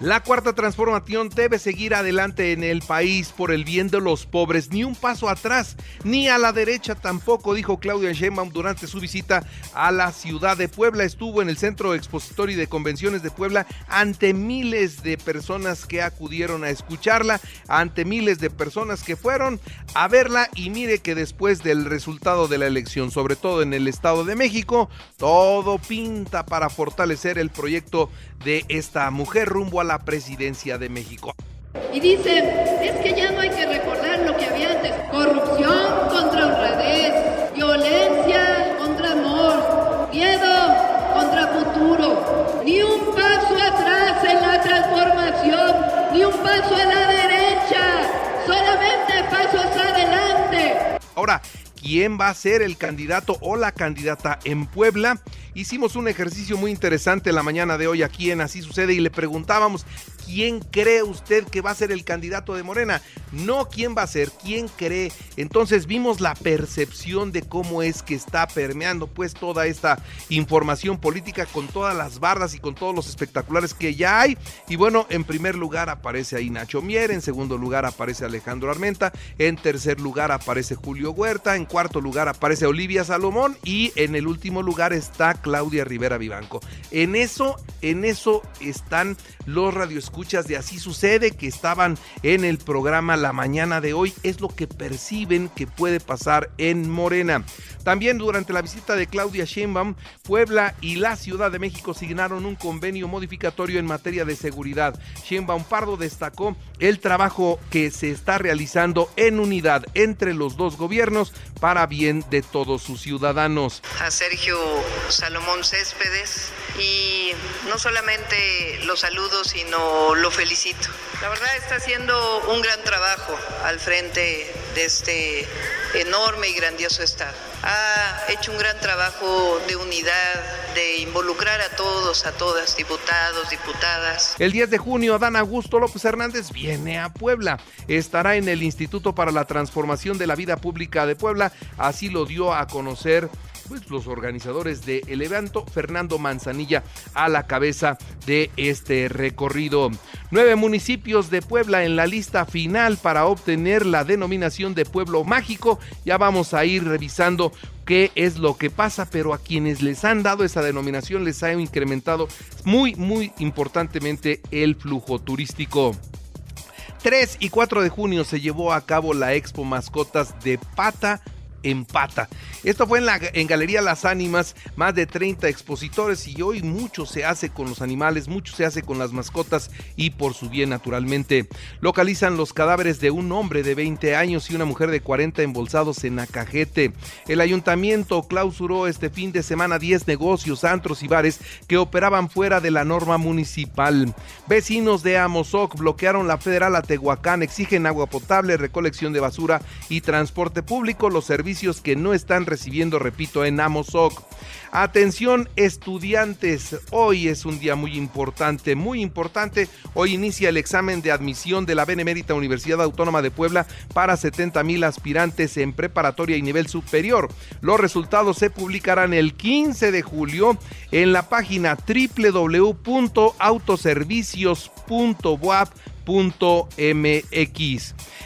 La cuarta transformación debe seguir adelante en el país por el bien de los pobres, ni un paso atrás, ni a la derecha tampoco, dijo Claudia Sheinbaum durante su visita a la ciudad de Puebla. Estuvo en el Centro Expositorio de Convenciones de Puebla ante miles de personas que acudieron a escucharla, ante miles de personas que fueron a verla y mire que después del resultado de la elección, sobre todo en el Estado de México, todo pinta para fortalecer el proyecto de esta mujer rumbo a la presidencia de México. Y dicen, es que ya no hay que recordar lo que había antes. Corrupción contra honradez, violencia contra amor, miedo contra futuro. Ni un paso atrás en la transformación, ni un paso a la derecha, solamente pasos adelante. Ahora, quién va a ser el candidato o la candidata en Puebla. Hicimos un ejercicio muy interesante la mañana de hoy aquí en Así Sucede y le preguntábamos quién cree usted que va a ser el candidato de Morena, no quién va a ser, quién cree. Entonces vimos la percepción de cómo es que está permeando pues toda esta información política con todas las bardas y con todos los espectaculares que ya hay. Y bueno, en primer lugar aparece ahí Nacho Mier, en segundo lugar aparece Alejandro Armenta, en tercer lugar aparece Julio Huerta, en cuarto lugar aparece Olivia Salomón y en el último lugar está Claudia Rivera Vivanco. En eso, en eso están los radioescuchas escuchas de Así Sucede que estaban en el programa la mañana de hoy es lo que perciben que puede pasar en Morena. También durante la visita de Claudia Sheinbaum, Puebla y la Ciudad de México signaron un convenio modificatorio en materia de seguridad. Sheinbaum Pardo destacó el trabajo que se está realizando en unidad entre los dos gobiernos para bien de todos sus ciudadanos. A Sergio Salomón Céspedes y no solamente lo saludo, sino lo felicito. La verdad está haciendo un gran trabajo al frente de este enorme y grandioso Estado. Ha hecho un gran trabajo de unidad, de involucrar a todos, a todas, diputados, diputadas. El 10 de junio, Dan Augusto López Hernández viene a Puebla. Estará en el Instituto para la Transformación de la Vida Pública de Puebla. Así lo dio a conocer pues, los organizadores de El Evento, Fernando Manzanilla a la cabeza de este recorrido. Nueve municipios de Puebla en la lista final para obtener la denominación de pueblo mágico. Ya vamos a ir revisando qué es lo que pasa, pero a quienes les han dado esa denominación les ha incrementado muy, muy importantemente el flujo turístico. 3 y 4 de junio se llevó a cabo la Expo Mascotas de Pata empata. Esto fue en la en Galería Las Ánimas, más de 30 expositores y hoy mucho se hace con los animales, mucho se hace con las mascotas y por su bien naturalmente. Localizan los cadáveres de un hombre de 20 años y una mujer de 40 embolsados en Acajete. El ayuntamiento clausuró este fin de semana 10 negocios, antros y bares que operaban fuera de la norma municipal. Vecinos de Amozoc bloquearon la federal a Tehuacán, exigen agua potable, recolección de basura y transporte público. Los servicios que no están recibiendo, repito, en Amozoc. Atención estudiantes, hoy es un día muy importante, muy importante. Hoy inicia el examen de admisión de la Benemérita Universidad Autónoma de Puebla para 70 mil aspirantes en preparatoria y nivel superior. Los resultados se publicarán el 15 de julio en la página www.autoservicios.boap.com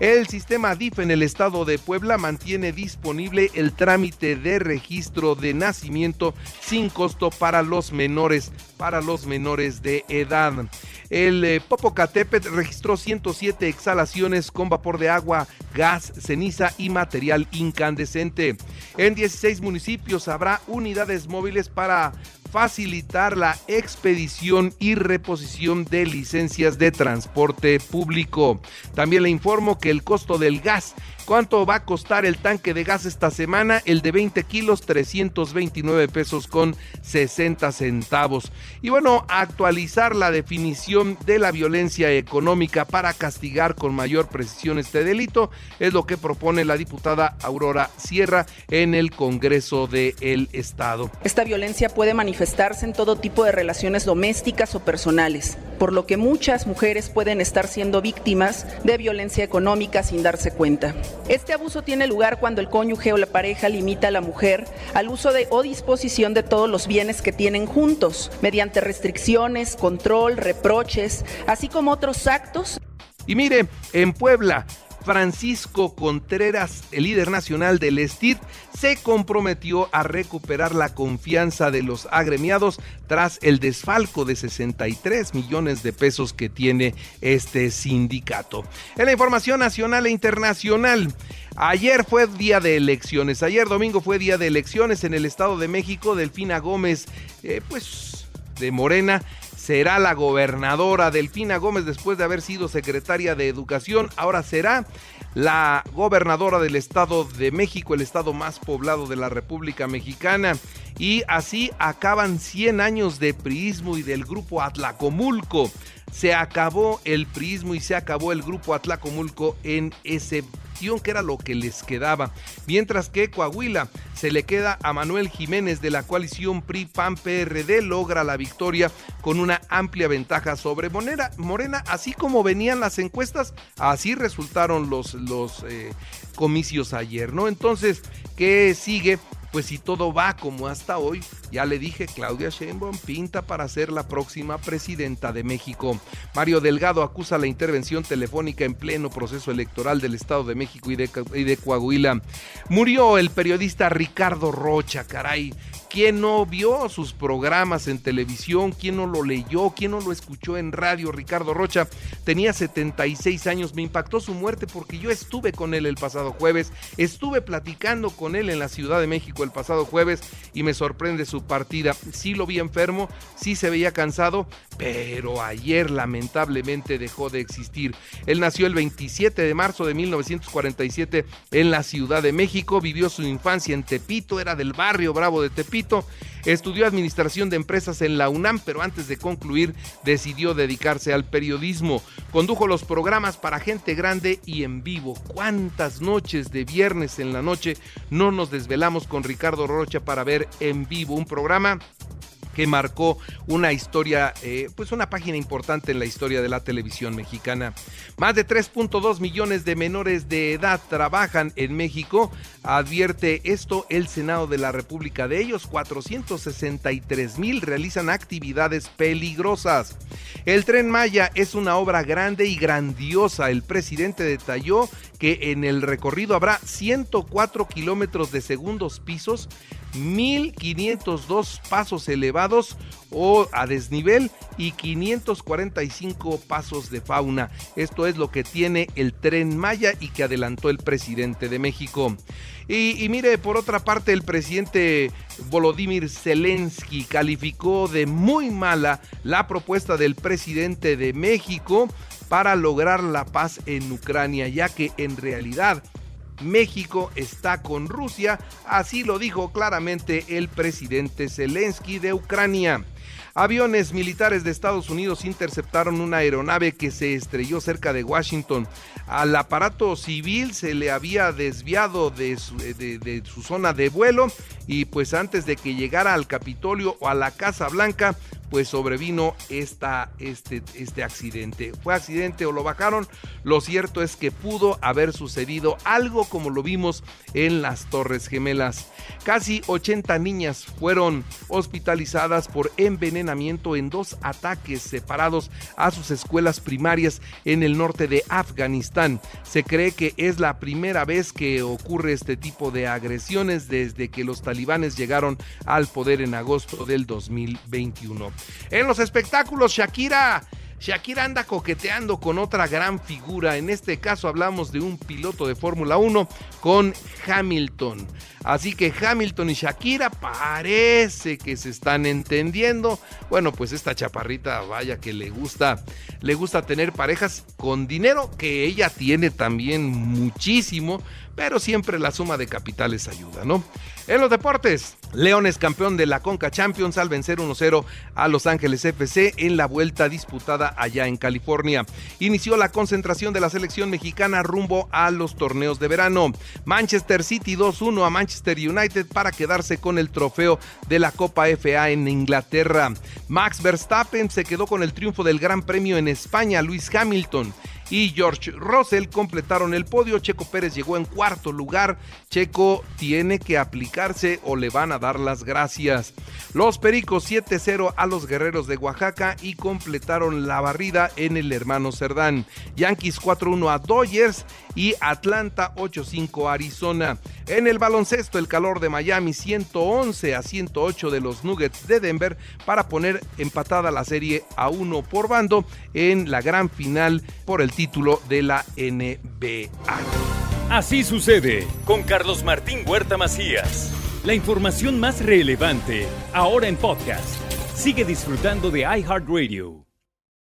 El sistema DIF en el estado de Puebla mantiene disponible el trámite de registro de nacimiento sin costo para los menores, para los menores de edad. El eh, Popocatépetl registró 107 exhalaciones con vapor de agua, gas, ceniza y material incandescente. En 16 municipios habrá unidades móviles para facilitar la expedición y reposición de licencias de transporte público. También le informo que el costo del gas ¿Cuánto va a costar el tanque de gas esta semana? El de 20 kilos, 329 pesos con 60 centavos. Y bueno, actualizar la definición de la violencia económica para castigar con mayor precisión este delito es lo que propone la diputada Aurora Sierra en el Congreso del Estado. Esta violencia puede manifestarse en todo tipo de relaciones domésticas o personales, por lo que muchas mujeres pueden estar siendo víctimas de violencia económica sin darse cuenta. Este abuso tiene lugar cuando el cónyuge o la pareja limita a la mujer al uso de o disposición de todos los bienes que tienen juntos, mediante restricciones, control, reproches, así como otros actos. Y mire, en Puebla, Francisco Contreras, el líder nacional del STID, se comprometió a recuperar la confianza de los agremiados tras el desfalco de 63 millones de pesos que tiene este sindicato. En la información nacional e internacional, Ayer fue día de elecciones, ayer domingo fue día de elecciones en el Estado de México. Delfina Gómez, eh, pues de Morena, será la gobernadora. Delfina Gómez, después de haber sido secretaria de Educación, ahora será la gobernadora del Estado de México, el estado más poblado de la República Mexicana. Y así acaban 100 años de priismo y del grupo Atlacomulco. Se acabó el priismo y se acabó el grupo Atlacomulco en ese que era lo que les quedaba. Mientras que Coahuila se le queda a Manuel Jiménez de la coalición PRI-PAN-PRD, logra la victoria con una amplia ventaja sobre Morena. Así como venían las encuestas, así resultaron los, los eh, comicios ayer, ¿no? Entonces, ¿qué sigue? Pues si todo va como hasta hoy, ya le dije, Claudia Sheinbaum pinta para ser la próxima presidenta de México. Mario Delgado acusa la intervención telefónica en pleno proceso electoral del Estado de México y de, y de Coahuila. Murió el periodista Ricardo Rocha, caray. ¿Quién no vio sus programas en televisión? ¿Quién no lo leyó? ¿Quién no lo escuchó en radio? Ricardo Rocha tenía 76 años. Me impactó su muerte porque yo estuve con él el pasado jueves. Estuve platicando con él en la Ciudad de México el pasado jueves y me sorprende su partida. Sí lo vi enfermo, sí se veía cansado, pero ayer lamentablemente dejó de existir. Él nació el 27 de marzo de 1947 en la Ciudad de México. Vivió su infancia en Tepito, era del barrio Bravo de Tepito Estudió administración de empresas en la UNAM, pero antes de concluir decidió dedicarse al periodismo. Condujo los programas para gente grande y en vivo. ¿Cuántas noches de viernes en la noche no nos desvelamos con Ricardo Rocha para ver en vivo un programa? Que marcó una historia, eh, pues una página importante en la historia de la televisión mexicana. Más de 3.2 millones de menores de edad trabajan en México, advierte esto el Senado de la República. De ellos, 463 mil realizan actividades peligrosas. El tren Maya es una obra grande y grandiosa. El presidente detalló que en el recorrido habrá 104 kilómetros de segundos pisos 1.502 pasos elevados o a desnivel y 545 pasos de fauna. Esto es lo que tiene el tren Maya y que adelantó el presidente de México. Y, y, mire, por otra parte, el presidente Volodymyr Zelensky calificó de muy mala la propuesta del presidente de México para lograr la paz en Ucrania, ya que en realidad México está con Rusia, así lo dijo claramente el presidente Zelensky de Ucrania. Aviones militares de Estados Unidos interceptaron una aeronave que se estrelló cerca de Washington. Al aparato civil se le había desviado de su, su, zona de vuelo y pues antes de que llegara al Capitolio o a la Casa Blanca, pues sobrevino esta, este, este accidente. ¿Fue accidente o lo bajaron? Lo cierto es que pudo haber sucedido algo como lo vimos en las Torres Gemelas. Casi 80 niñas fueron hospitalizadas por envenenamiento en dos ataques separados a sus escuelas primarias en el norte de Afganistán. Se cree que es la primera vez que ocurre este tipo de agresiones desde que los talibanes llegaron al poder en agosto del 2021. En los espectáculos, Shakira Shakira anda coqueteando con otra gran figura. En este caso hablamos de un piloto de Fórmula 1 con Hamilton. Así que Hamilton y Shakira parece que se están entendiendo. Bueno, pues esta chaparrita, vaya que le gusta, le gusta tener parejas con dinero que ella tiene también muchísimo pero siempre la suma de capitales ayuda, ¿no? En los deportes, León es campeón de la Conca Champions al vencer 1-0 a Los Ángeles FC en la vuelta disputada allá en California. Inició la concentración de la selección mexicana rumbo a los torneos de verano. Manchester City 2-1 a Manchester United para quedarse con el trofeo de la Copa FA en Inglaterra. Max Verstappen se quedó con el triunfo del Gran Premio en España. Luis Hamilton y George Russell completaron el podio. Checo Pérez llegó en cuarto lugar. Checo tiene que aplicarse o le van a dar las gracias. Los Pericos 7-0 a los Guerreros de Oaxaca y completaron la barrida en el hermano Cerdán. Yankees 4-1 a Dodgers y Atlanta 8-5 a Arizona. En el baloncesto, el calor de Miami 111 a 108 de los Nuggets de Denver para poner empatada la serie a uno por bando en la gran final por el título de la NBA. Así sucede con Carlos Martín Huerta Macías. La información más relevante ahora en podcast. Sigue disfrutando de iHeartRadio.